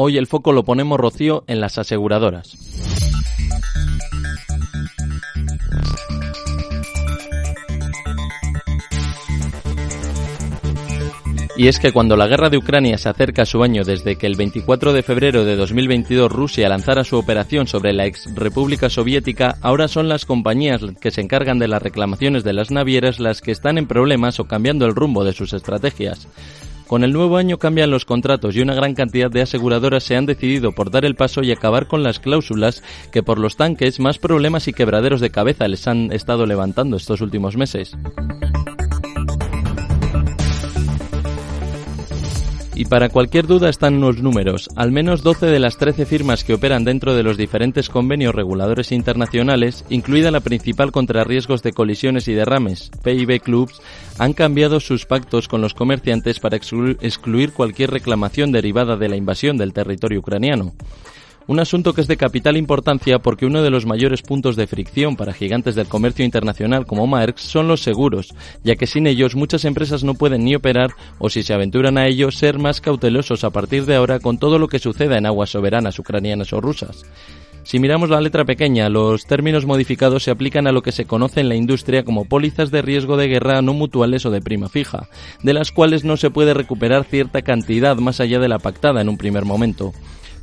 Hoy el foco lo ponemos, Rocío, en las aseguradoras. Y es que cuando la guerra de Ucrania se acerca a su año desde que el 24 de febrero de 2022 Rusia lanzara su operación sobre la ex República Soviética, ahora son las compañías que se encargan de las reclamaciones de las navieras las que están en problemas o cambiando el rumbo de sus estrategias. Con el nuevo año cambian los contratos y una gran cantidad de aseguradoras se han decidido por dar el paso y acabar con las cláusulas que por los tanques más problemas y quebraderos de cabeza les han estado levantando estos últimos meses. Y para cualquier duda están los números. Al menos 12 de las 13 firmas que operan dentro de los diferentes convenios reguladores internacionales, incluida la principal contra riesgos de colisiones y derrames, PIB Clubs, han cambiado sus pactos con los comerciantes para excluir cualquier reclamación derivada de la invasión del territorio ucraniano. Un asunto que es de capital importancia porque uno de los mayores puntos de fricción para gigantes del comercio internacional como Maersk son los seguros, ya que sin ellos muchas empresas no pueden ni operar o si se aventuran a ello ser más cautelosos a partir de ahora con todo lo que suceda en aguas soberanas ucranianas o rusas. Si miramos la letra pequeña, los términos modificados se aplican a lo que se conoce en la industria como pólizas de riesgo de guerra no mutuales o de prima fija, de las cuales no se puede recuperar cierta cantidad más allá de la pactada en un primer momento.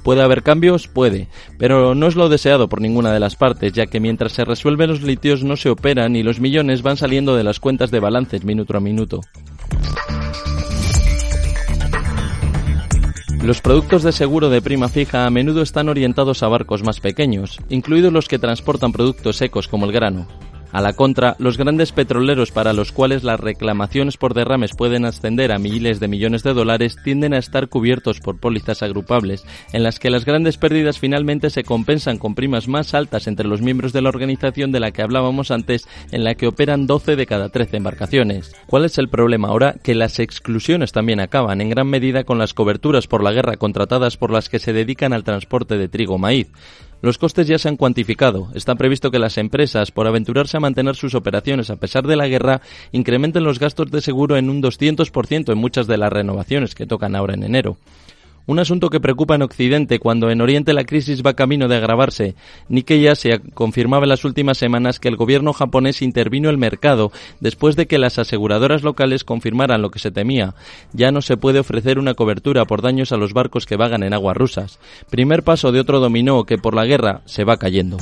¿Puede haber cambios? Puede, pero no es lo deseado por ninguna de las partes, ya que mientras se resuelven los litios no se operan y los millones van saliendo de las cuentas de balances minuto a minuto. Los productos de seguro de prima fija a menudo están orientados a barcos más pequeños, incluidos los que transportan productos secos como el grano. A la contra, los grandes petroleros para los cuales las reclamaciones por derrames pueden ascender a miles de millones de dólares tienden a estar cubiertos por pólizas agrupables, en las que las grandes pérdidas finalmente se compensan con primas más altas entre los miembros de la organización de la que hablábamos antes, en la que operan 12 de cada 13 embarcaciones. ¿Cuál es el problema ahora? Que las exclusiones también acaban en gran medida con las coberturas por la guerra contratadas por las que se dedican al transporte de trigo maíz. Los costes ya se han cuantificado. Está previsto que las empresas, por aventurarse a mantener sus operaciones a pesar de la guerra, incrementen los gastos de seguro en un 200% en muchas de las renovaciones que tocan ahora en enero. Un asunto que preocupa en Occidente cuando en Oriente la crisis va camino de agravarse. Nikkei Asia confirmaba en las últimas semanas que el gobierno japonés intervino el mercado después de que las aseguradoras locales confirmaran lo que se temía. Ya no se puede ofrecer una cobertura por daños a los barcos que vagan en aguas rusas. Primer paso de otro dominó que por la guerra se va cayendo.